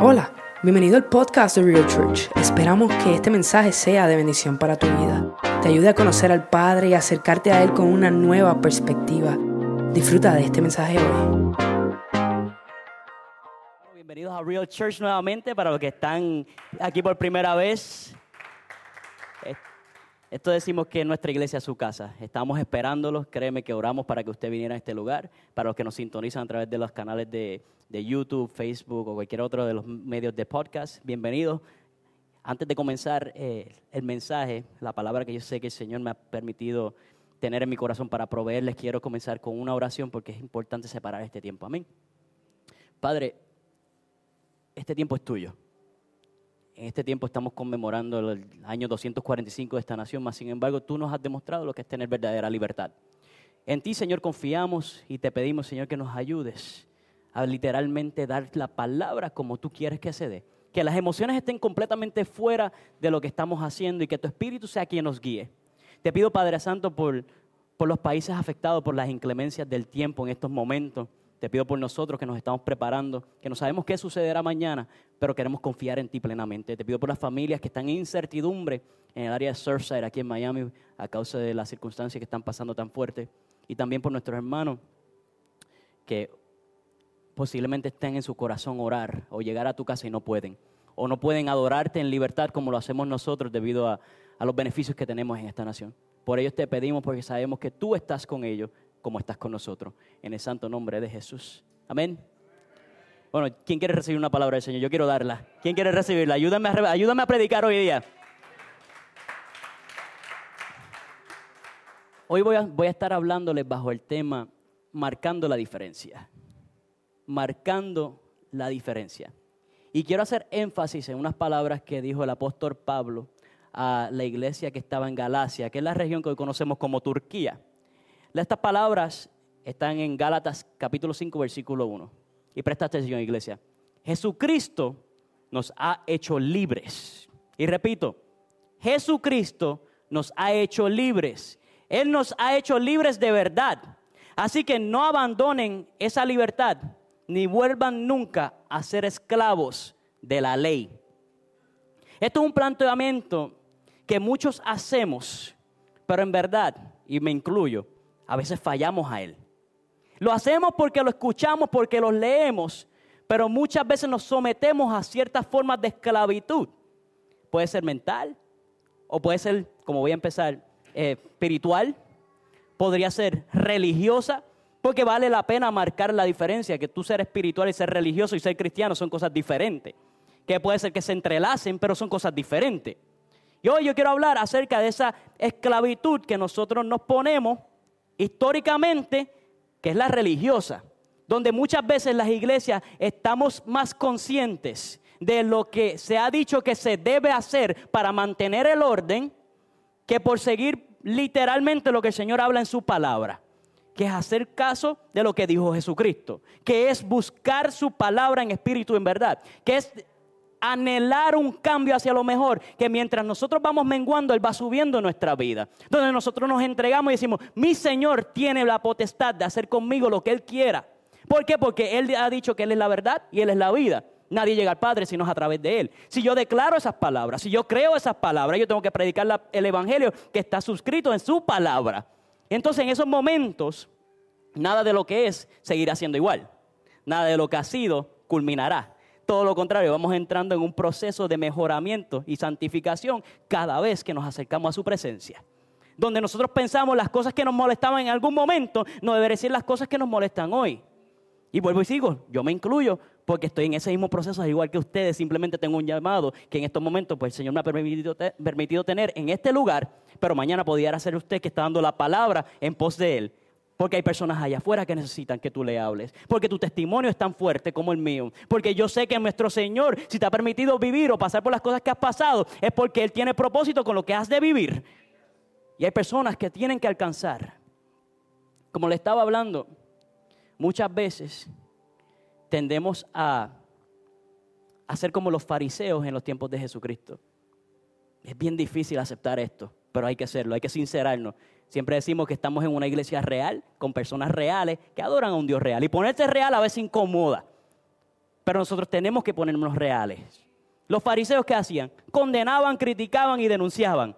Hola, bienvenido al podcast de Real Church. Esperamos que este mensaje sea de bendición para tu vida. Te ayude a conocer al Padre y acercarte a Él con una nueva perspectiva. Disfruta de este mensaje hoy. Bienvenidos a Real Church nuevamente para los que están aquí por primera vez. Esto decimos que nuestra iglesia es su casa. Estamos esperándolos. Créeme que oramos para que usted viniera a este lugar. Para los que nos sintonizan a través de los canales de, YouTube, Facebook o cualquier otro de los medios de podcast, bienvenidos. Antes de comenzar eh, el mensaje, la palabra que yo sé que el Señor me ha permitido tener en mi corazón para proveerles, quiero comenzar con una oración porque es importante separar este tiempo. Amén. Padre, este tiempo es tuyo. En este tiempo estamos conmemorando el año 245 de esta nación, mas sin embargo tú nos has demostrado lo que es tener verdadera libertad. En ti, Señor, confiamos y te pedimos, Señor, que nos ayudes a literalmente dar la palabra como tú quieres que se dé. Que las emociones estén completamente fuera de lo que estamos haciendo y que tu Espíritu sea quien nos guíe. Te pido, Padre Santo, por, por los países afectados por las inclemencias del tiempo en estos momentos. Te pido por nosotros que nos estamos preparando, que no sabemos qué sucederá mañana, pero queremos confiar en ti plenamente. Te pido por las familias que están en incertidumbre en el área de Surfside, aquí en Miami, a causa de las circunstancias que están pasando tan fuertes. Y también por nuestros hermanos que posiblemente estén en su corazón orar o llegar a tu casa y no pueden. O no pueden adorarte en libertad como lo hacemos nosotros debido a, a los beneficios que tenemos en esta nación. Por ello te pedimos porque sabemos que tú estás con ellos como estás con nosotros. En el santo nombre de Jesús. Amén. Bueno, ¿quién quiere recibir una palabra del Señor? Yo quiero darla. ¿Quién quiere recibirla? Ayúdame a, predicar hoy día. Hoy voy a, voy a estar hablándoles bajo el tema marcando la diferencia. Marcando la diferencia. Y quiero hacer énfasis en unas palabras que dijo el apóstol Pablo a la iglesia que estaba en Galacia, que es la región que hoy conocemos como Turquía. Estas palabras están en Gálatas capítulo 5, versículo 1. Y presta atención, iglesia. Jesucristo nos ha hecho libres. Y repito, Jesucristo nos ha hecho libres. Él nos ha hecho libres de verdad. Así que no abandonen esa libertad ni vuelvan nunca a ser esclavos de la ley. Esto es un planteamiento que muchos hacemos, pero en verdad, y me incluyo, a veces fallamos a Él. Lo hacemos porque lo escuchamos, porque lo leemos, pero muchas veces nos sometemos a ciertas formas de esclavitud. Puede ser mental o puede ser, como voy a empezar, eh, espiritual, podría ser religiosa, porque vale la pena marcar la diferencia, que tú ser espiritual y ser religioso y ser cristiano son cosas diferentes, que puede ser que se entrelacen, pero son cosas diferentes. Y hoy yo quiero hablar acerca de esa esclavitud que nosotros nos ponemos históricamente, que es la religiosa, donde muchas veces las iglesias estamos más conscientes de lo que se ha dicho que se debe hacer para mantener el orden, que por seguir literalmente lo que el Señor habla en su palabra, que es hacer caso de lo que dijo Jesucristo, que es buscar su palabra en espíritu en verdad, que es anhelar un cambio hacia lo mejor, que mientras nosotros vamos menguando, Él va subiendo nuestra vida. Donde nosotros nos entregamos y decimos, mi Señor tiene la potestad de hacer conmigo lo que Él quiera. ¿Por qué? Porque Él ha dicho que Él es la verdad y Él es la vida. Nadie llega al Padre sino a través de Él. Si yo declaro esas palabras, si yo creo esas palabras, yo tengo que predicar el Evangelio que está suscrito en su palabra. Entonces en esos momentos, nada de lo que es seguirá siendo igual. Nada de lo que ha sido culminará. Todo lo contrario, vamos entrando en un proceso de mejoramiento y santificación cada vez que nos acercamos a su presencia. Donde nosotros pensamos las cosas que nos molestaban en algún momento, no deberían ser las cosas que nos molestan hoy. Y vuelvo y sigo, yo me incluyo porque estoy en ese mismo proceso, igual que ustedes, simplemente tengo un llamado que en estos momentos pues el Señor me ha permitido, permitido tener en este lugar, pero mañana pudiera ser usted que está dando la palabra en pos de Él. Porque hay personas allá afuera que necesitan que tú le hables. Porque tu testimonio es tan fuerte como el mío. Porque yo sé que nuestro Señor, si te ha permitido vivir o pasar por las cosas que has pasado, es porque Él tiene propósito con lo que has de vivir. Y hay personas que tienen que alcanzar. Como le estaba hablando, muchas veces tendemos a, ser como los fariseos en los tiempos de Jesucristo. Es bien difícil aceptar esto, pero hay que hacerlo, hay que sincerarnos. Siempre decimos que estamos en una iglesia real, con personas reales que adoran a un Dios real. Y ponerse real a veces incomoda. pero nosotros tenemos que ponernos reales. Los fariseos que hacían, condenaban, criticaban y denunciaban.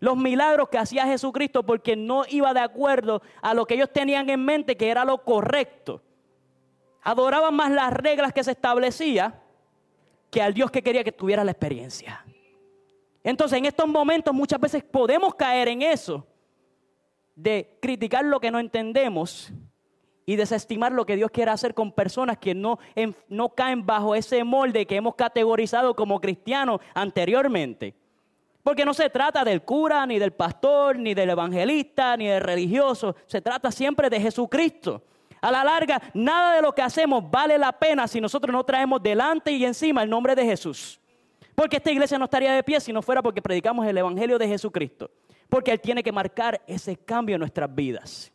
Los milagros que hacía Jesucristo porque no iba de acuerdo a lo que ellos tenían en mente que era lo correcto. Adoraban más las reglas que se establecía que al Dios que quería que tuviera la experiencia. Entonces, en estos momentos muchas veces podemos caer en eso de criticar lo que no entendemos y desestimar lo que Dios quiere hacer con personas que no, no caen bajo ese molde que hemos categorizado como cristianos anteriormente. Porque no se trata del cura, ni del pastor, ni del evangelista, ni del religioso. Se trata siempre de Jesucristo. A la larga, nada de lo que hacemos vale la pena si nosotros no traemos delante y encima el nombre de Jesús. Porque esta iglesia no estaría de pie si no fuera porque predicamos el Evangelio de Jesucristo. Porque Él tiene que marcar ese cambio en nuestras vidas.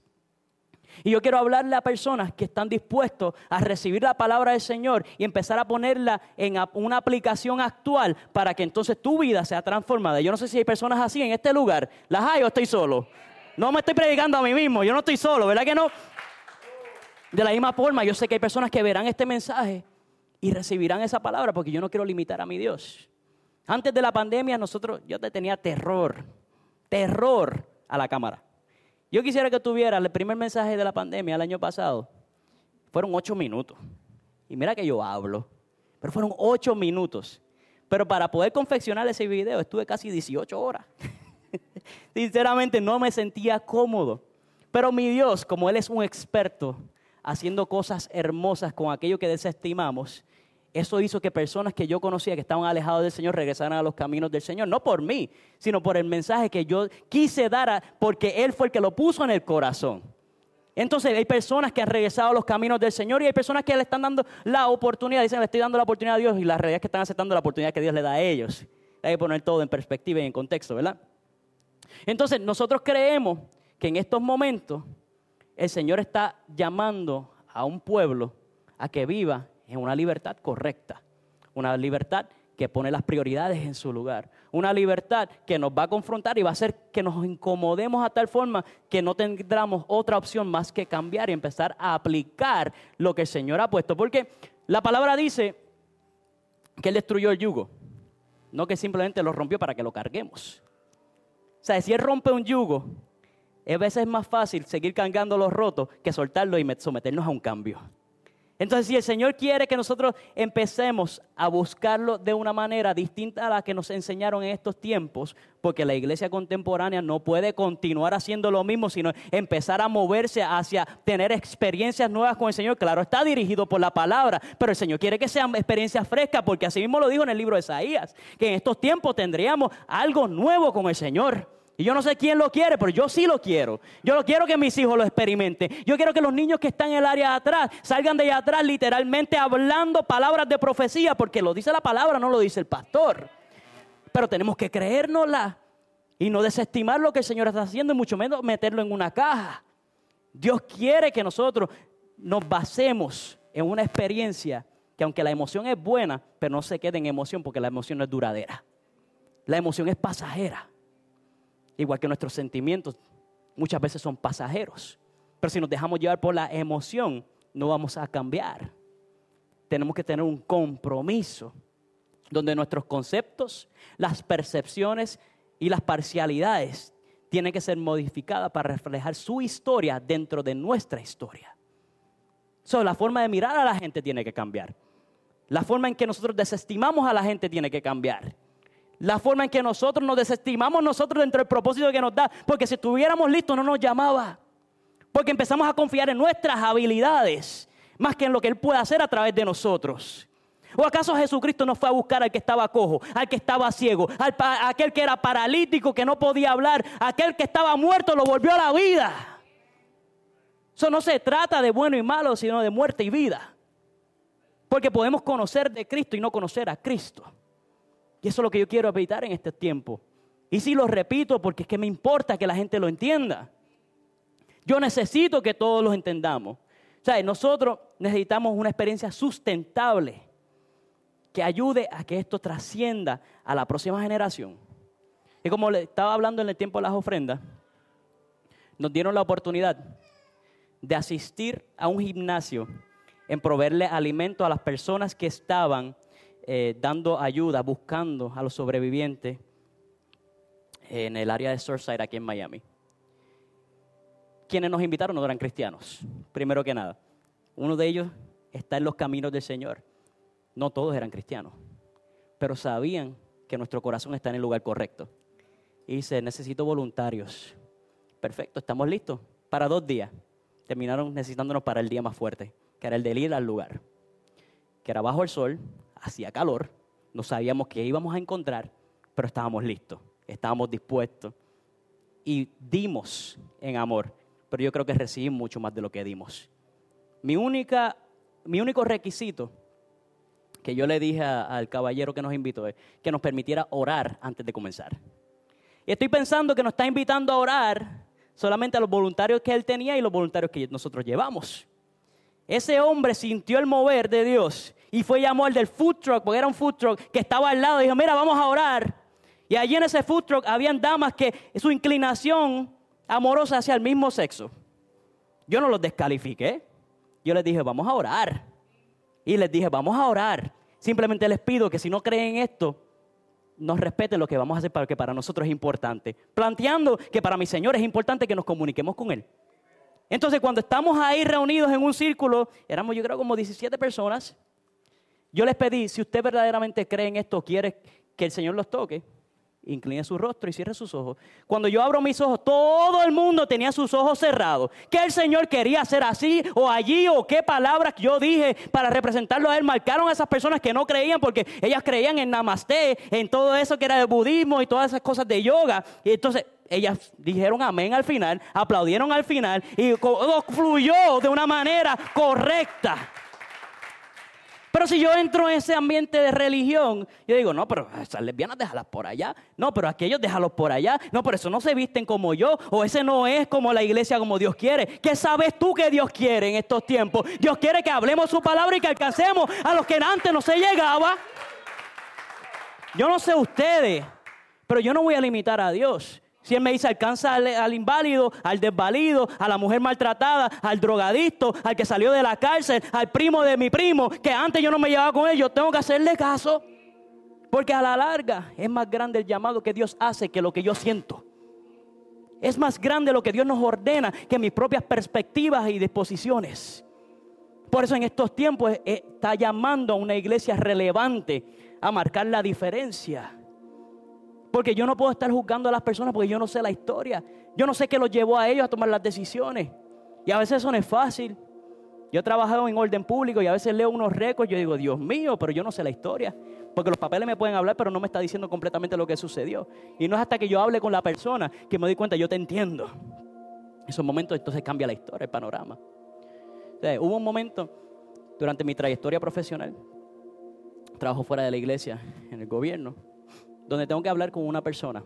Y yo quiero hablarle a personas que están dispuestos a recibir la palabra del Señor y empezar a ponerla en una aplicación actual para que entonces tu vida sea transformada. Yo no sé si hay personas así en este lugar. ¿Las hay o estoy solo? No me estoy predicando a mí mismo, yo no estoy solo, ¿verdad que no? De la misma forma, yo sé que hay personas que verán este mensaje y recibirán esa palabra porque yo no quiero limitar a mi Dios. Antes de la pandemia, nosotros, yo te tenía terror, terror a la cámara. Yo quisiera que tuviera el primer mensaje de la pandemia el año pasado. Fueron ocho minutos. Y mira que yo hablo, pero fueron ocho minutos. Pero para poder confeccionar ese video estuve casi 18 horas. Sinceramente no me sentía cómodo. Pero mi Dios, como Él es un experto haciendo cosas hermosas con aquello que desestimamos, eso hizo que personas que yo conocía que estaban alejados del Señor regresaran a los caminos del Señor. No por mí, sino por el mensaje que yo quise dar, porque Él fue el que lo puso en el corazón. Entonces hay personas que han regresado a los caminos del Señor y hay personas que le están dando la oportunidad, dicen, le estoy dando la oportunidad a Dios y la realidad es que están aceptando la oportunidad que Dios le da a ellos. Hay que poner todo en perspectiva y en contexto, ¿verdad? Entonces nosotros creemos que en estos momentos el Señor está llamando a un pueblo a que viva en una libertad correcta, una libertad que pone las prioridades en su lugar, una libertad que nos va a confrontar y va a hacer que nos incomodemos a tal forma que no tendremos otra opción más que cambiar y empezar a aplicar lo que el Señor ha puesto. Porque la palabra dice que Él destruyó el yugo, no que simplemente lo rompió para que lo carguemos. O sea, si Él rompe un yugo, a veces es más fácil seguir cargando los rotos que soltarlo y someternos a un cambio. Entonces, si el Señor quiere que nosotros empecemos a buscarlo de una manera distinta a la que nos enseñaron en estos tiempos, porque la iglesia contemporánea no puede continuar haciendo lo mismo, sino empezar a moverse hacia tener experiencias nuevas con el Señor. Claro, está dirigido por la palabra, pero el Señor quiere que sean experiencias frescas, porque así mismo lo dijo en el libro de Isaías, que en estos tiempos tendríamos algo nuevo con el Señor. Y yo no sé quién lo quiere, pero yo sí lo quiero. Yo lo quiero que mis hijos lo experimenten. Yo quiero que los niños que están en el área de atrás salgan de allá atrás literalmente hablando palabras de profecía, porque lo dice la palabra, no lo dice el pastor. Pero tenemos que creérnosla y no desestimar lo que el Señor está haciendo y mucho menos meterlo en una caja. Dios quiere que nosotros nos basemos en una experiencia que aunque la emoción es buena, pero no se quede en emoción porque la emoción no es duradera. La emoción es pasajera igual que nuestros sentimientos, muchas veces son pasajeros. Pero si nos dejamos llevar por la emoción, no vamos a cambiar. Tenemos que tener un compromiso donde nuestros conceptos, las percepciones y las parcialidades tienen que ser modificadas para reflejar su historia dentro de nuestra historia. So, la forma de mirar a la gente tiene que cambiar. La forma en que nosotros desestimamos a la gente tiene que cambiar. La forma en que nosotros nos desestimamos nosotros dentro del propósito que nos da. Porque si estuviéramos listos no nos llamaba. Porque empezamos a confiar en nuestras habilidades más que en lo que Él puede hacer a través de nosotros. ¿O acaso Jesucristo no fue a buscar al que estaba cojo, al que estaba ciego, al aquel que era paralítico, que no podía hablar, aquel que estaba muerto, lo volvió a la vida? Eso no se trata de bueno y malo, sino de muerte y vida. Porque podemos conocer de Cristo y no conocer a Cristo. Y eso es lo que yo quiero evitar en este tiempo. Y sí lo repito porque es que me importa que la gente lo entienda. Yo necesito que todos lo entendamos. O sea, nosotros necesitamos una experiencia sustentable que ayude a que esto trascienda a la próxima generación. Y como le estaba hablando en el tiempo de las ofrendas, nos dieron la oportunidad de asistir a un gimnasio en proveerle alimento a las personas que estaban eh, dando ayuda, buscando a los sobrevivientes en el área de Surfside aquí en Miami. Quienes nos invitaron no eran cristianos, primero que nada. Uno de ellos está en los caminos del Señor. No todos eran cristianos, pero sabían que nuestro corazón está en el lugar correcto. Y dice, necesito voluntarios. Perfecto, estamos listos para dos días. Terminaron necesitándonos para el día más fuerte, que era el de ir al lugar. Que era bajo el sol, hacía calor, no sabíamos qué íbamos a encontrar, pero estábamos listos, estábamos dispuestos. Y dimos en amor, pero yo creo que recibimos mucho más de lo que dimos. Mi, única, mi único requisito que yo le dije al caballero que nos invitó es que nos permitiera orar antes de comenzar. Y estoy pensando que nos está invitando a orar solamente a los voluntarios que él tenía y los voluntarios que nosotros llevamos. Ese hombre sintió el mover de Dios y fue llamó al del food truck, porque era un food truck que estaba al lado. Y dijo, mira, vamos a orar. Y allí en ese food truck habían damas que su inclinación amorosa hacia el mismo sexo. Yo no los descalifiqué. Yo les dije, vamos a orar. Y les dije, vamos a orar. Simplemente les pido que si no creen esto, nos respeten lo que vamos a hacer para que para nosotros es importante. Planteando que para mi Señor es importante que nos comuniquemos con Él. Entonces, cuando estamos ahí reunidos en un círculo, éramos yo creo como 17 personas, yo les pedí, si usted verdaderamente cree en esto, quiere que el Señor los toque, incline su rostro y cierre sus ojos. Cuando yo abro mis ojos, todo el mundo tenía sus ojos cerrados. ¿Qué el Señor quería hacer así o allí o qué palabras yo dije para representarlo a Él? Marcaron a esas personas que no creían porque ellas creían en Namaste, en todo eso que era de budismo y todas esas cosas de yoga. Y entonces ellas dijeron amén al final, aplaudieron al final y fluyó de una manera correcta. Pero si yo entro en ese ambiente de religión, yo digo, no, pero esas lesbianas déjalas por allá. No, pero aquellos déjalos por allá. No, pero eso no se visten como yo. O ese no es como la iglesia como Dios quiere. ¿Qué sabes tú que Dios quiere en estos tiempos? Dios quiere que hablemos su palabra y que alcancemos a los que antes no se llegaba. Yo no sé ustedes, pero yo no voy a limitar a Dios. Si Él me dice, alcanza al, inválido, al desvalido, a la mujer maltratada, al drogadicto, al que salió de la cárcel, al primo de mi primo, que antes yo no me llevaba con él, yo tengo que hacerle caso. Porque a la larga es más grande el llamado que Dios hace que lo que yo siento. Es más grande lo que Dios nos ordena que mis propias perspectivas y disposiciones. Por eso en estos tiempos eh, está llamando a una iglesia relevante a marcar la diferencia. Porque yo no puedo estar juzgando a las personas porque yo no sé la historia. Yo no sé qué los llevó a ellos a tomar las decisiones. Y a veces eso no es fácil. Yo he trabajado en orden público y a veces leo unos récords y yo digo, Dios mío, pero yo no sé la historia. Porque los papeles me pueden hablar, pero no me está diciendo completamente lo que sucedió. Y no es hasta que yo hable con la persona que me doy cuenta, yo te entiendo. En esos momentos entonces cambia la historia, el panorama. hubo un momento durante mi trayectoria profesional, trabajo fuera de la iglesia, en el gobierno, donde tengo que hablar con una persona.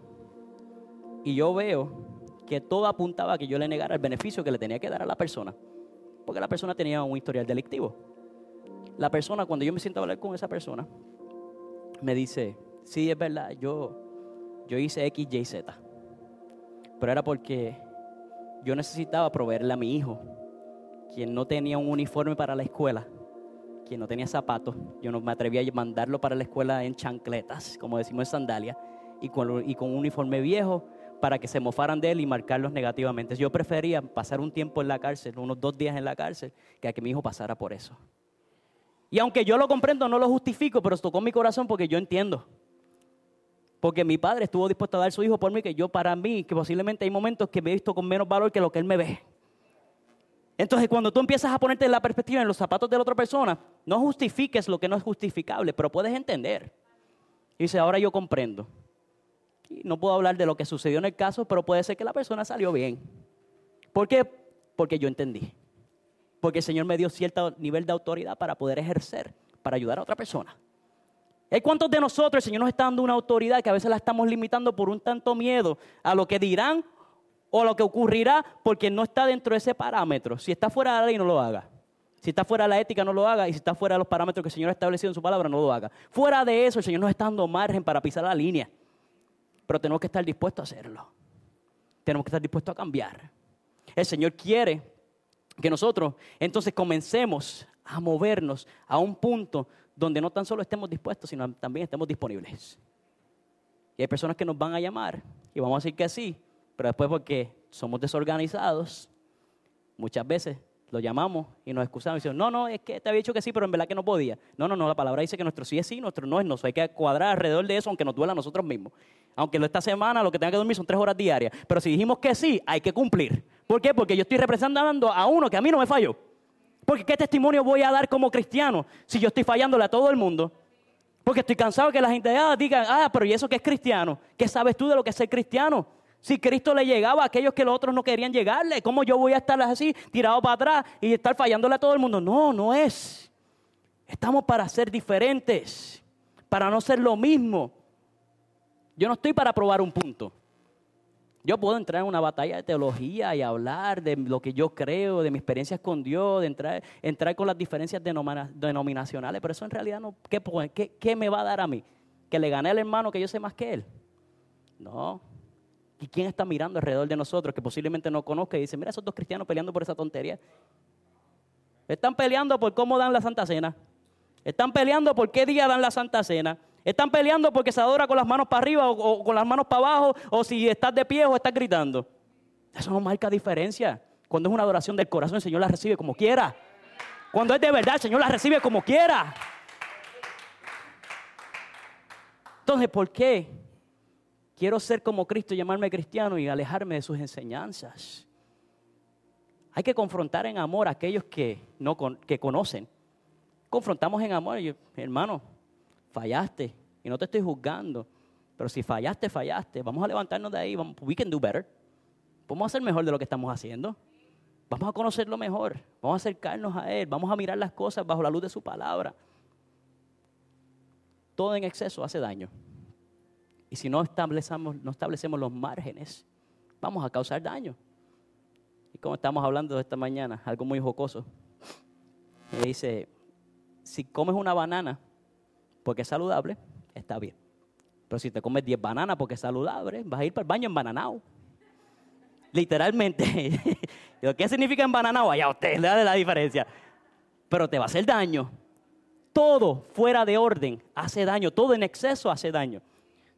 Y yo veo que todo apuntaba a que yo le negara el beneficio que le tenía que dar a la persona. Porque la persona tenía un historial delictivo. La persona, cuando yo me siento a hablar con esa persona, me dice, sí, es verdad, yo, yo hice X, Y, Z. Pero era porque yo necesitaba proveerle a mi hijo, quien no tenía un uniforme para la escuela, que no tenía zapatos, yo no me atrevía a mandarlo para la escuela en chancletas, como decimos en sandalia, y con, y con un uniforme viejo para que se mofaran de él y marcarlos negativamente. Yo prefería pasar un tiempo en la cárcel, unos dos días en la cárcel, que a que mi hijo pasara por eso. Y aunque yo lo comprendo, no lo justifico, pero tocó mi corazón porque yo entiendo. Porque mi padre estuvo dispuesto a dar su hijo por mí, que yo para mí, que posiblemente hay momentos que me he visto con menos valor que lo que él me ve. Entonces, cuando tú empiezas a ponerte la perspectiva en los zapatos de la otra persona, no justifiques lo que no es justificable, pero puedes entender. Y dice, ahora yo comprendo. Y no puedo hablar de lo que sucedió en el caso, pero puede ser que la persona salió bien. ¿Por qué? Porque yo entendí. Porque el Señor me dio cierto nivel de autoridad para poder ejercer, para ayudar a otra persona. ¿Hay cuántos de nosotros el Señor nos está dando una autoridad que a veces la estamos limitando por un tanto miedo a lo que dirán o lo que ocurrirá porque no está dentro de ese parámetro. Si está fuera de la ley, no lo haga. Si está fuera de la ética, no lo haga. Y si está fuera de los parámetros que el Señor ha establecido en su palabra, no lo haga. Fuera de eso, el Señor nos está dando margen para pisar la línea. Pero tenemos que estar dispuestos a hacerlo. Tenemos que estar dispuestos a cambiar. El Señor quiere que nosotros entonces comencemos a movernos a un punto donde no tan solo estemos dispuestos, sino también estemos disponibles. Y hay personas que nos van a llamar y vamos a decir que sí, pero después porque somos desorganizados, muchas veces lo llamamos y nos excusamos y decimos, no, no, es que te había dicho que sí, pero en verdad que no podía. No, no, no, la palabra dice que nuestro sí es sí, nuestro no es no. Hay que cuadrar alrededor de eso, aunque nos duela a nosotros mismos. Aunque esta semana lo que tenga que dormir son tres horas diarias. Pero si dijimos que sí, hay que cumplir. ¿Por qué? Porque yo estoy representando a uno que a mí no me falló. Porque ¿qué testimonio voy a dar como cristiano si yo estoy fallándole a todo el mundo? Porque estoy cansado de que la gente ah, diga, ah, pero ¿y eso qué es cristiano? ¿Qué sabes tú de lo que es ser cristiano? Si Cristo le llegaba a aquellos que los otros no querían llegarle, ¿cómo yo voy a estar así, tirado para atrás y estar fallándole a todo el mundo? No, no es. Estamos para ser diferentes, para no ser lo mismo. Yo no estoy para probar un punto. Yo puedo entrar en una batalla de teología y hablar de lo que yo creo, de mis experiencias con Dios, de entrar, entrar con las diferencias denominacionales, pero eso en realidad no, ¿qué, ¿qué, ¿qué me va a dar a mí? ¿Que le gané al hermano que yo sé más que él? No, ¿Y quién está mirando alrededor de nosotros que posiblemente no conozca y dice, mira esos dos cristianos peleando por esa tontería? Están peleando por cómo dan la Santa Cena. Están peleando por qué día dan la Santa Cena. Están peleando porque se adora con las manos para arriba o, con las manos para abajo o si estás de pie o estás gritando. Eso no marca diferencia. Cuando es una adoración del corazón, el Señor la recibe como quiera. Cuando es de verdad, el Señor la recibe como quiera. Entonces, ¿por qué Quiero ser como Cristo, llamarme cristiano y alejarme de sus enseñanzas. Hay que confrontar en amor a aquellos que, no, que conocen. Confrontamos en amor, hermano, fallaste y no te estoy juzgando. Pero si fallaste, fallaste. Vamos a levantarnos de ahí. We can do better. Vamos a hacer mejor de lo que estamos haciendo. Vamos a conocerlo mejor. Vamos a acercarnos a Él. Vamos a mirar las cosas bajo la luz de su palabra. Todo en exceso hace daño. Y si no establecemos, no establecemos los márgenes, vamos a causar daño. Y como estamos hablando esta mañana, algo muy jocoso. Me dice, si comes una banana porque es saludable, está bien. Pero si te comes 10 bananas porque es saludable, vas a ir para el baño en bananao. Literalmente. ¿Qué significa en bananao? Allá usted le da la diferencia. Pero te va a hacer daño. Todo fuera de orden hace daño. Todo en exceso hace daño.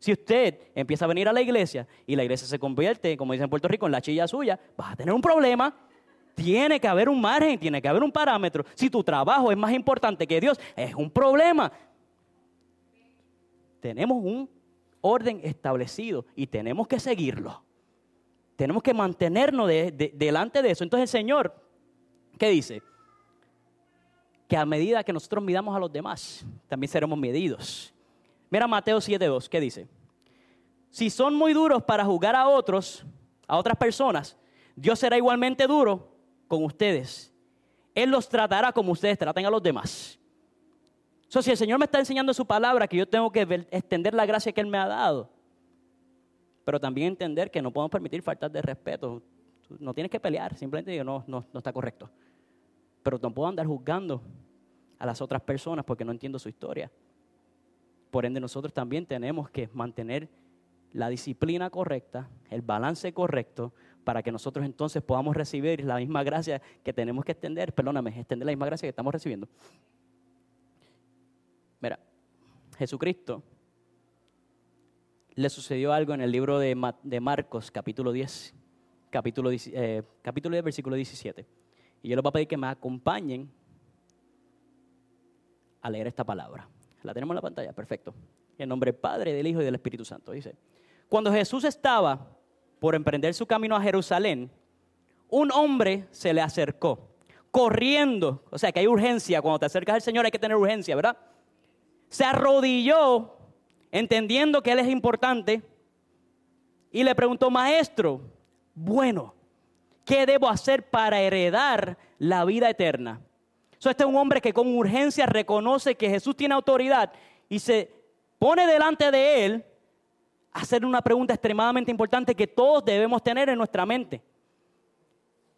Si usted empieza a venir a la iglesia y la iglesia se convierte, como dicen en Puerto Rico, en la chilla suya, vas a tener un problema. Tiene que haber un margen, tiene que haber un parámetro. Si tu trabajo es más importante que Dios, es un problema. Tenemos un orden establecido y tenemos que seguirlo. Tenemos que mantenernos delante de eso. Entonces el Señor, ¿qué dice? Que a medida que nosotros midamos a los demás, también seremos medidos. Mira Mateo 7.2, ¿qué dice? Si son muy duros para juzgar a otros, a otras personas, Dios será igualmente duro con ustedes. Él los tratará como ustedes traten a los demás. So, si el Señor me está enseñando su palabra, que yo tengo que extender la gracia que Él me ha dado, pero también entender que no podemos permitir faltas de respeto. No tienes que pelear, simplemente no, no, no está correcto. Pero no puedo andar juzgando a las otras personas porque no entiendo su historia. Por ende, nosotros también tenemos que mantener la disciplina correcta, el balance correcto, para que nosotros entonces podamos recibir la misma gracia que tenemos que extender, perdóname, extender la misma gracia que estamos recibiendo. Mira, Jesucristo le sucedió algo en el libro de, Marcos, capítulo 10, capítulo, eh, capítulo 10, versículo 17. Y yo les voy a pedir que me acompañen a leer esta palabra. La tenemos en la pantalla, perfecto. En nombre del Padre, del Hijo y del Espíritu Santo. Dice, cuando Jesús estaba por emprender su camino a Jerusalén, un hombre se le acercó, corriendo. O sea que hay urgencia. Cuando te acercas al Señor hay que tener urgencia, ¿verdad? Se arrodilló, entendiendo que Él es importante, y le preguntó, maestro, bueno, ¿qué debo hacer para heredar la vida eterna? Este es un hombre que con urgencia reconoce que Jesús tiene autoridad y se pone delante de él a hacer una pregunta extremadamente importante que todos debemos tener en nuestra mente.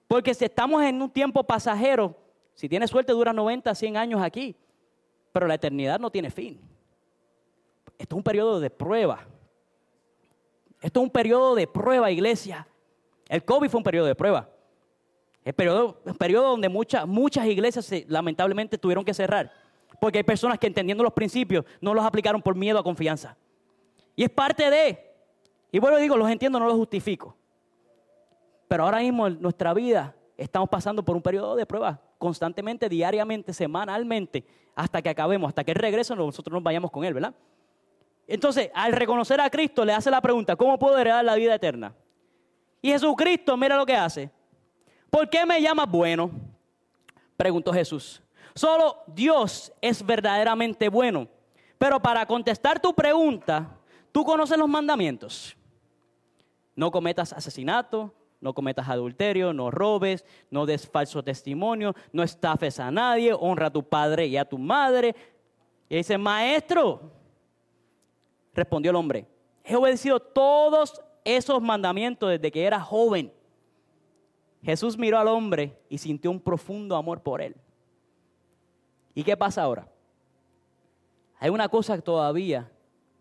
Porque si estamos en un tiempo pasajero, si tienes suerte dura 90, 100 años aquí, pero la eternidad no tiene fin. Esto es un periodo de prueba. Esto es un periodo de prueba, iglesia. El COVID fue un periodo de prueba. El periodo, el periodo donde muchas, muchas iglesias lamentablemente tuvieron que cerrar. Porque hay personas que entendiendo los principios no los aplicaron por miedo a confianza. Y es parte de. Y bueno, digo, los entiendo, no los justifico. Pero ahora mismo en nuestra vida estamos pasando por un periodo de prueba constantemente, diariamente, semanalmente, hasta que acabemos, hasta que Él regrese, nosotros nos vayamos con Él, ¿verdad? Entonces, al reconocer a Cristo, le hace la pregunta, ¿cómo puedo heredar la vida eterna? Y Jesucristo, mira lo que hace. ¿Por qué me llamas bueno? Preguntó Jesús. Solo Dios es verdaderamente bueno. Pero para contestar tu pregunta, tú conoces los mandamientos. No cometas asesinato, no cometas adulterio, no robes, no des falso testimonio, no estafes a nadie, honra a tu padre y a tu madre. Y dice, maestro, respondió el hombre, he obedecido todos esos mandamientos desde que era joven. Jesús miró al hombre y sintió un profundo amor por él. ¿Y qué pasa ahora? Hay una cosa que todavía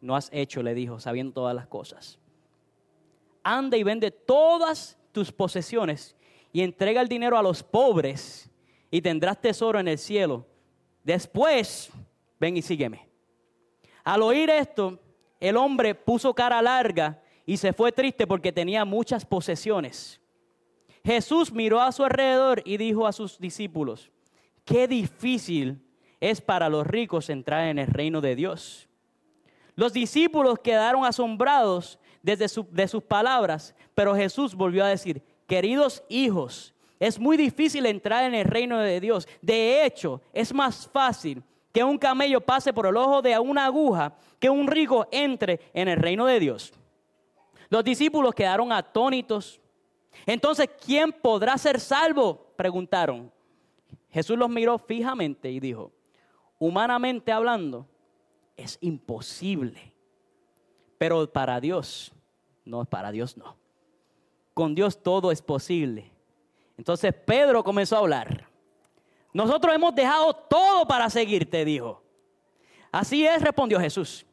no has hecho, le dijo, sabiendo todas las cosas. Anda y vende todas tus posesiones y entrega el dinero a los pobres y tendrás tesoro en el cielo. Después, ven y sígueme. Al oír esto, el hombre puso cara larga y se fue triste porque tenía muchas posesiones. Jesús miró a su alrededor y dijo a sus discípulos, qué difícil es para los ricos entrar en el reino de Dios. Los discípulos quedaron asombrados desde de sus palabras, pero Jesús volvió a decir, queridos hijos, es muy difícil entrar en el reino de Dios. De hecho, es más fácil que un camello pase por el ojo de una aguja que un rico entre en el reino de Dios. Los discípulos quedaron atónitos. Entonces, ¿quién podrá ser salvo? Preguntaron. Jesús los miró fijamente y dijo, humanamente hablando, es imposible. Pero para Dios, no, para Dios no. Con Dios todo es posible. Entonces Pedro comenzó a hablar. Nosotros hemos dejado todo para seguirte, dijo. Así es, respondió Jesús.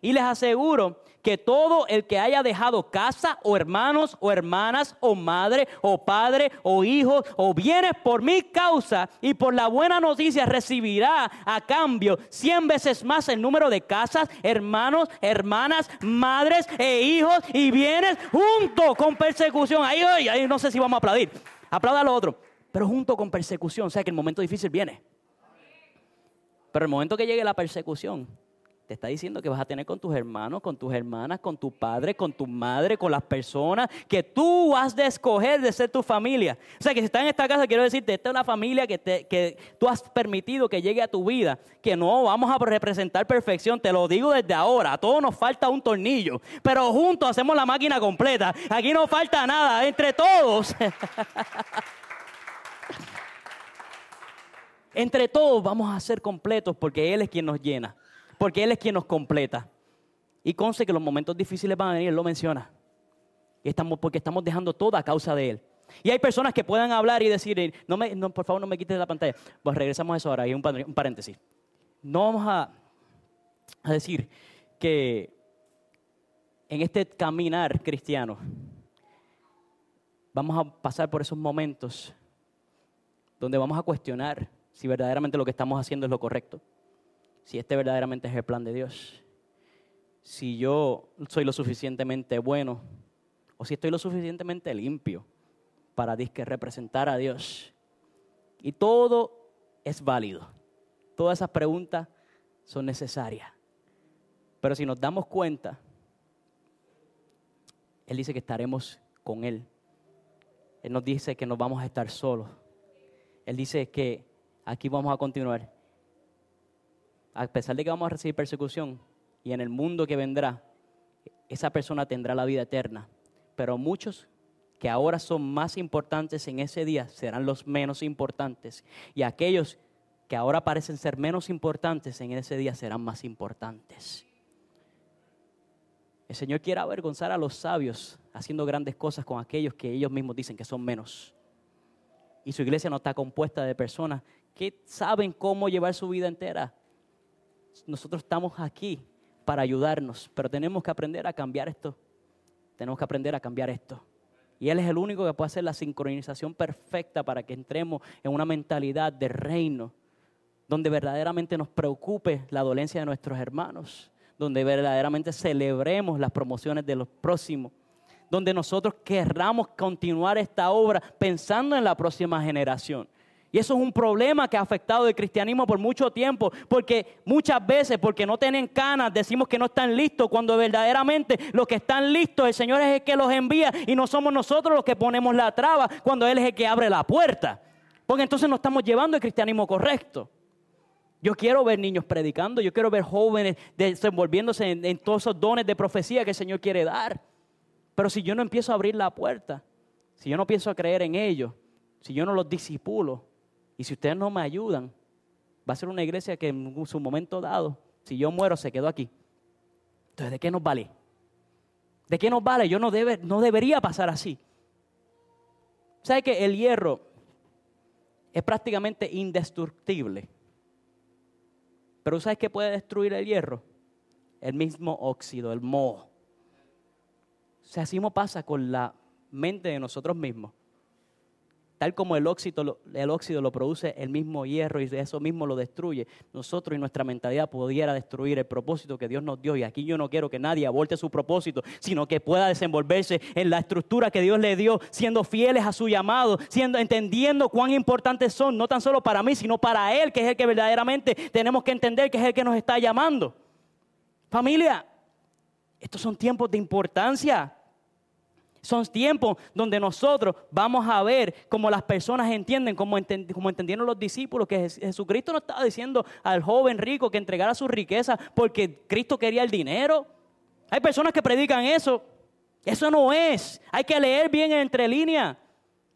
Y les aseguro que todo el que haya dejado casa o hermanos o hermanas o madre o padre o hijos o bienes por mi causa y por la buena noticia recibirá a cambio cien veces más el número de casas, hermanos, hermanas, madres e hijos y bienes junto con persecución. Ahí, ahí, no sé si vamos a aplaudir. Aplauda lo otro. Pero junto con persecución, o sea que el momento difícil viene. Pero el momento que llegue la persecución, te está diciendo que vas a tener con tus hermanos, con tus hermanas, con tu padre, con tu madre, con las personas que tú has de escoger de ser tu familia. O sea, que si estás en esta casa, quiero decirte, esta es una familia que, que tú has permitido que llegue a tu vida, que no vamos a representar perfección, te lo digo desde ahora, a todos nos falta un tornillo, pero juntos hacemos la máquina completa. Aquí no falta nada, entre todos. entre todos vamos a ser completos porque Él es quien nos llena porque Él es quien nos completa. Y conste que los momentos difíciles van a venir, Él lo menciona. Estamos, porque estamos dejando todo a causa de Él. Y hay personas que puedan hablar y decir, no me, por favor no me quites la pantalla. Pues regresamos a eso ahora, y un, paréntesis. No vamos a decir que en este caminar cristiano vamos a pasar por esos momentos donde vamos a cuestionar si verdaderamente lo que estamos haciendo es lo correcto si este verdaderamente es el plan de Dios. Si yo soy lo suficientemente bueno o si estoy lo suficientemente limpio para disque representar a Dios. Y todo es válido. Todas esas preguntas son necesarias. Pero si nos damos cuenta, Él dice que estaremos con Él. Él nos dice que no vamos a estar solos. Él dice que aquí vamos a continuar a pesar de que vamos a recibir persecución y en el mundo que vendrá, esa persona tendrá la vida eterna. Pero muchos que ahora son más importantes en ese día serán los menos importantes. Y aquellos que ahora parecen ser menos importantes en ese día serán más importantes. El Señor quiere avergonzar a los sabios haciendo grandes cosas con aquellos que ellos mismos dicen que son menos. Y su iglesia no está compuesta de personas que saben cómo llevar su vida entera nosotros estamos aquí para ayudarnos, pero tenemos que aprender a cambiar esto. Tenemos que aprender a cambiar esto. Y Él es el único que puede hacer la sincronización perfecta para que entremos en una mentalidad de reino, donde verdaderamente nos preocupe la dolencia de nuestros hermanos, donde verdaderamente celebremos las promociones de los próximos, donde nosotros querramos continuar esta obra pensando en la próxima generación. Y eso es un problema que ha afectado el cristianismo por mucho tiempo, porque muchas veces, porque no tienen canas, decimos que no están listos, cuando verdaderamente los que están listos, el Señor es el que los envía y no somos nosotros los que ponemos la traba cuando Él es el que abre la puerta. Porque entonces no estamos llevando el cristianismo correcto. Yo quiero ver niños predicando, yo quiero ver jóvenes desenvolviéndose en, todos esos dones de profecía que el Señor quiere dar. Pero si yo no empiezo a abrir la puerta, si yo no pienso a creer en ellos, si yo no los disipulo, y si ustedes no me ayudan, va a ser una iglesia que en su momento dado, si yo muero, se quedó aquí. Entonces, ¿de qué nos vale? ¿De qué nos vale? Yo no, debe, no debería pasar así. ¿Sabe que el hierro es prácticamente indestructible? Pero ¿sabes qué puede destruir el hierro? El mismo óxido, el moho. O sea, así mismo pasa con la mente de nosotros mismos. Tal como el óxido, el óxido lo produce el mismo hierro y eso mismo lo destruye, nosotros y nuestra mentalidad pudiera destruir el propósito que Dios nos dio. Y aquí yo no quiero que nadie aborte su propósito, sino que pueda desenvolverse en la estructura que Dios le dio, siendo fieles a su llamado, siendo, entendiendo cuán importantes son, no tan solo para mí, sino para Él, que es el que verdaderamente tenemos que entender que es el que nos está llamando. Familia, estos son tiempos de importancia. Son tiempos donde nosotros vamos a ver cómo las personas entienden, como, entendieron los discípulos, que Jesucristo no estaba diciendo al joven rico que entregara su riqueza porque Cristo quería el dinero. Hay personas que predican eso. Eso no es. Hay que leer bien entre líneas.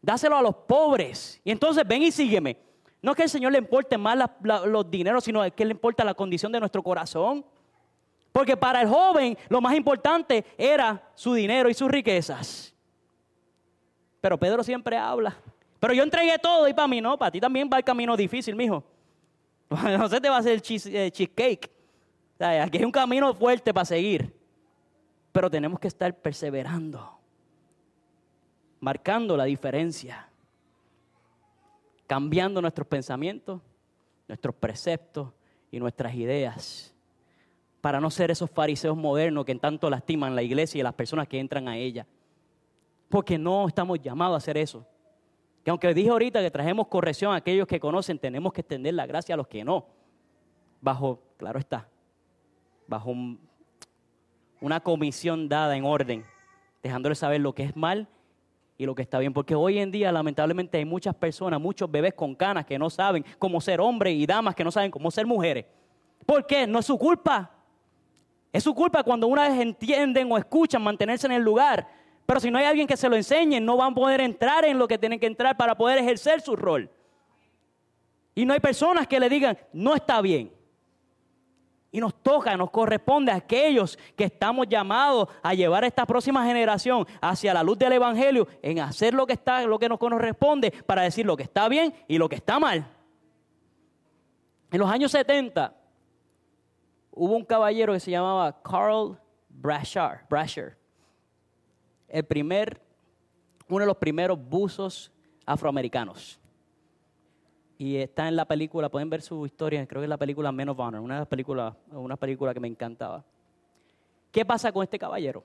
Dáselo a los pobres. Y entonces ven y sígueme. No es que al Señor le importe más los dineros, sino que le importa la condición de nuestro corazón. Porque para el joven lo más importante era su dinero y sus riquezas. Pero Pedro siempre habla. Pero yo entregué todo y para mí no, para ti también va el camino difícil, mijo. No sé te va a hacer el eh, cheesecake. aquí hay un camino fuerte para seguir. Pero tenemos que estar perseverando, marcando la diferencia, cambiando nuestros pensamientos, nuestros preceptos y nuestras ideas para no ser esos fariseos modernos que tanto lastiman la iglesia y las personas que entran a ella. Porque no estamos llamados a hacer eso. Que aunque dije ahorita que trajemos corrección a aquellos que conocen, tenemos que extender la gracia a los que no. Bajo, claro está, bajo una comisión dada en orden, dejándoles saber lo que es mal y lo que está bien. Porque hoy en día, lamentablemente, hay muchas personas, muchos bebés con canas que no saben cómo ser hombres y damas que no saben cómo ser mujeres. ¿Por qué? No es su culpa. Es su culpa cuando una vez entienden o escuchan mantenerse en el lugar. Pero si no hay alguien que se lo enseñe, no van a poder entrar en lo que tienen que entrar para poder ejercer su rol. Y no hay personas que le digan, no está bien. Y nos toca, nos corresponde a aquellos que estamos llamados a llevar a esta próxima generación hacia la luz del Evangelio en hacer lo que, está, lo que nos corresponde para decir lo que está bien y lo que está mal. En los años 70, hubo un caballero que se llamaba Carl Brasher, Brasher el primer, uno de los primeros buzos afroamericanos. Y está en la película, pueden ver su historia, creo que es la película Men of Honor, una película, una película que me encantaba. ¿Qué pasa con este caballero?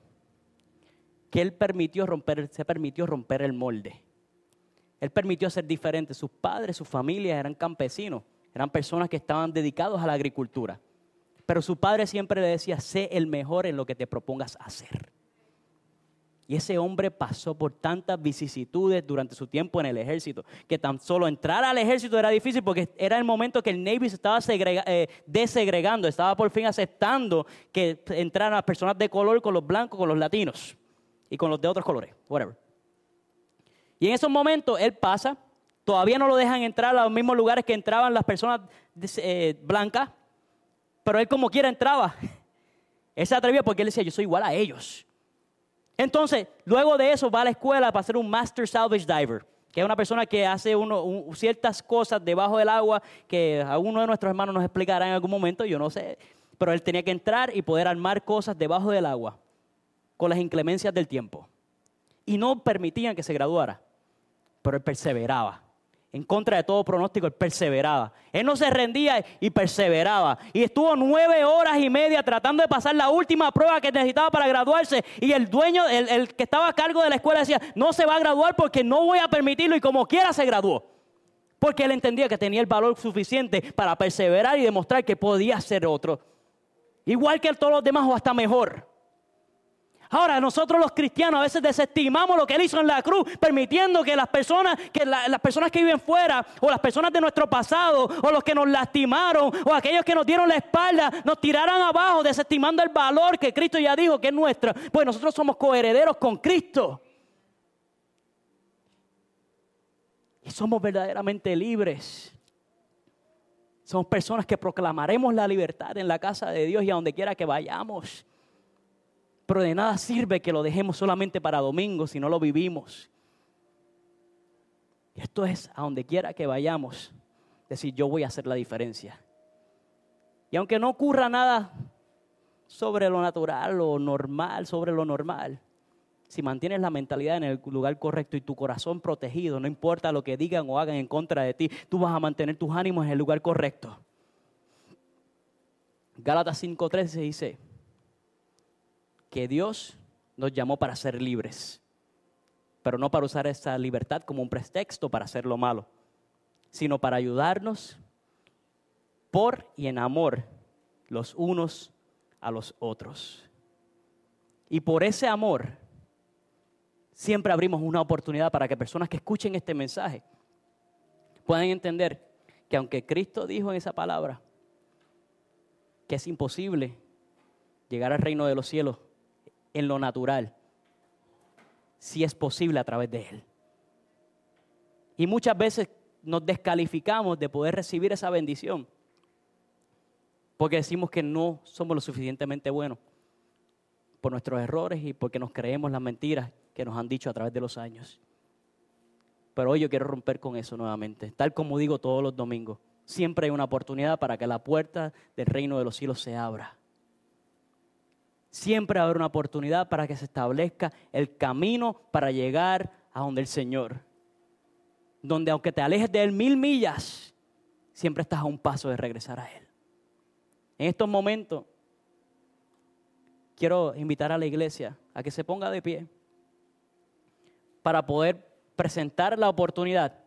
Que él permitió romper, se permitió romper el molde. Él permitió ser diferente. Sus padres, sus familias eran campesinos, eran personas que estaban dedicados a la agricultura. Pero su padre siempre le decía, sé el mejor en lo que te propongas hacer. Y ese hombre pasó por tantas vicisitudes durante su tiempo en el ejército, que tan solo entrar al ejército era difícil porque era el momento que el Navy se estaba eh, desegregando, estaba por fin aceptando que entraran las personas de color con los blancos, con los latinos y con los de otros colores, whatever. Y en esos momentos él pasa, todavía no lo dejan entrar a los mismos lugares que entraban las personas eh, blancas, pero él como quiera entraba. Él se atrevía porque él decía, yo soy igual a ellos. Entonces, luego de eso va a la escuela para ser un Master Salvage Diver, que es una persona que hace ciertas cosas debajo del agua que a uno de nuestros hermanos nos explicará en algún momento, yo no sé. Pero él tenía que entrar y poder armar cosas debajo del agua con las inclemencias del tiempo. y no permitían que se graduara. Pero él perseveraba. En contra de todo pronóstico, él perseveraba. Él no se rendía y perseveraba. Y estuvo nueve horas y media tratando de pasar la última prueba que necesitaba para graduarse. Y el dueño, el, el que estaba a cargo de la escuela decía, no se va a graduar porque no voy a permitirlo. Y como quiera se graduó. Porque él entendía que tenía el valor suficiente para perseverar y demostrar que podía ser otro. Igual que todos los demás o hasta mejor. Ahora, nosotros los cristianos a veces desestimamos lo que Él hizo en la cruz, permitiendo que las personas, que las personas que viven fuera, o las personas de nuestro pasado, o los que nos lastimaron, o aquellos que nos dieron la espalda, nos tiraran abajo, desestimando el valor que Cristo ya dijo que es nuestro. Pues nosotros somos coherederos con Cristo. Y somos verdaderamente libres. Somos personas que proclamaremos la libertad en la casa de Dios y a donde quiera que vayamos. Pero de nada sirve que lo dejemos solamente para domingo si no lo vivimos. Esto es a donde quiera que vayamos, decir yo voy a hacer la diferencia. Y aunque no ocurra nada sobre lo natural o normal, sobre lo normal, si mantienes la mentalidad en el lugar correcto y tu corazón protegido, no importa lo que digan o hagan en contra de ti, tú vas a mantener tus ánimos en el lugar correcto. Gálatas 5:13 dice, que Dios nos llamó para ser libres, pero no para usar esa libertad como un pretexto para hacer lo malo, sino para ayudarnos por y en amor los unos a los otros. Y por ese amor siempre abrimos una oportunidad para que personas que escuchen este mensaje puedan entender que aunque Cristo dijo en esa palabra que es imposible llegar al reino de los cielos en lo natural, si es posible a través de Él. Y muchas veces nos descalificamos de poder recibir esa bendición, porque decimos que no somos lo suficientemente buenos por nuestros errores y porque nos creemos las mentiras que nos han dicho a través de los años. Pero hoy yo quiero romper con eso nuevamente, tal como digo todos los domingos. Siempre hay una oportunidad para que la puerta del reino de los cielos se abra siempre va a haber una oportunidad para que se establezca el camino para llegar a donde el Señor. Donde aunque te alejes de Él mil millas, siempre estás a un paso de regresar a Él. En estos momentos, quiero invitar a la iglesia a que se ponga de pie para poder presentar la oportunidad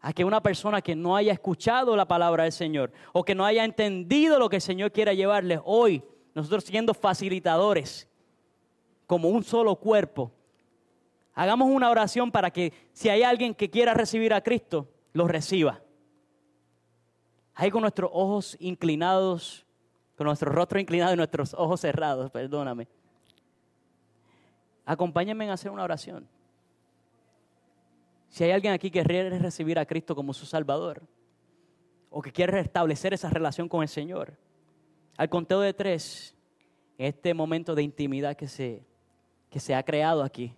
a que una persona que no haya escuchado la palabra del Señor o que no haya entendido lo que el Señor quiere llevarles hoy nosotros siendo facilitadores, como un solo cuerpo, hagamos una oración para que si hay alguien que quiera recibir a Cristo, lo reciba. Ahí con nuestros ojos inclinados, con nuestro rostro inclinado y nuestros ojos cerrados, perdóname. Acompáñenme a hacer una oración. Si hay alguien aquí que quiere recibir a Cristo como su Salvador, o que quiere restablecer esa relación con el Señor, al conteo de tres, este momento de intimidad que se, que se ha creado aquí,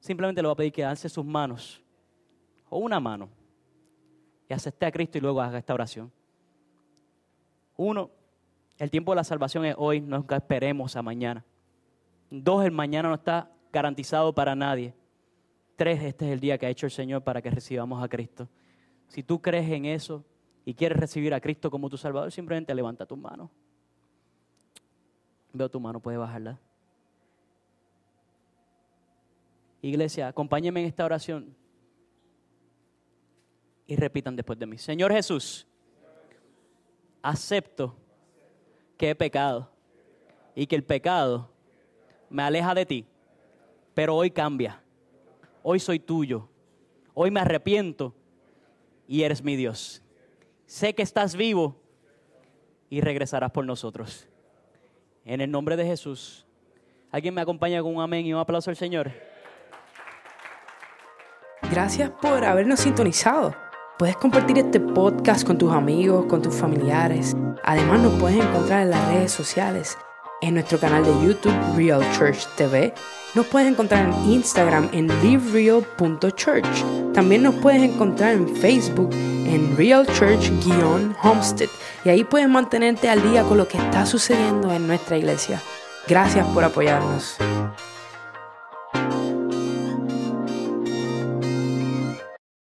simplemente le voy a pedir que alce sus manos, o una mano, y acepte a Cristo y luego haga esta oración. Uno, el tiempo de la salvación es hoy, nunca esperemos a mañana. Dos, el mañana no está garantizado para nadie. Tres, este es el día que ha hecho el Señor para que recibamos a Cristo. Si tú crees en eso, y quieres recibir a Cristo como tu Salvador, simplemente levanta tu mano. Veo tu mano, puedes bajarla. Iglesia, acompáñenme en esta oración y repitan después de mí. Señor Jesús, acepto que he pecado y que el pecado me aleja de ti, pero hoy cambia. Hoy soy tuyo. Hoy me arrepiento y eres mi Dios sé que estás vivo y regresarás por nosotros. En el nombre de Jesús. ¿Alguien me acompaña con un amén y un aplauso al Señor? Gracias por habernos sintonizado. Puedes compartir este podcast con tus amigos, con tus familiares. Además nos puedes encontrar en las redes sociales, en nuestro canal de YouTube Real Church TV. Nos puedes encontrar en Instagram en livereal.church. También nos puedes encontrar en Facebook en Real Church-Homestead y ahí puedes mantenerte al día con lo que está sucediendo en nuestra iglesia. Gracias por apoyarnos.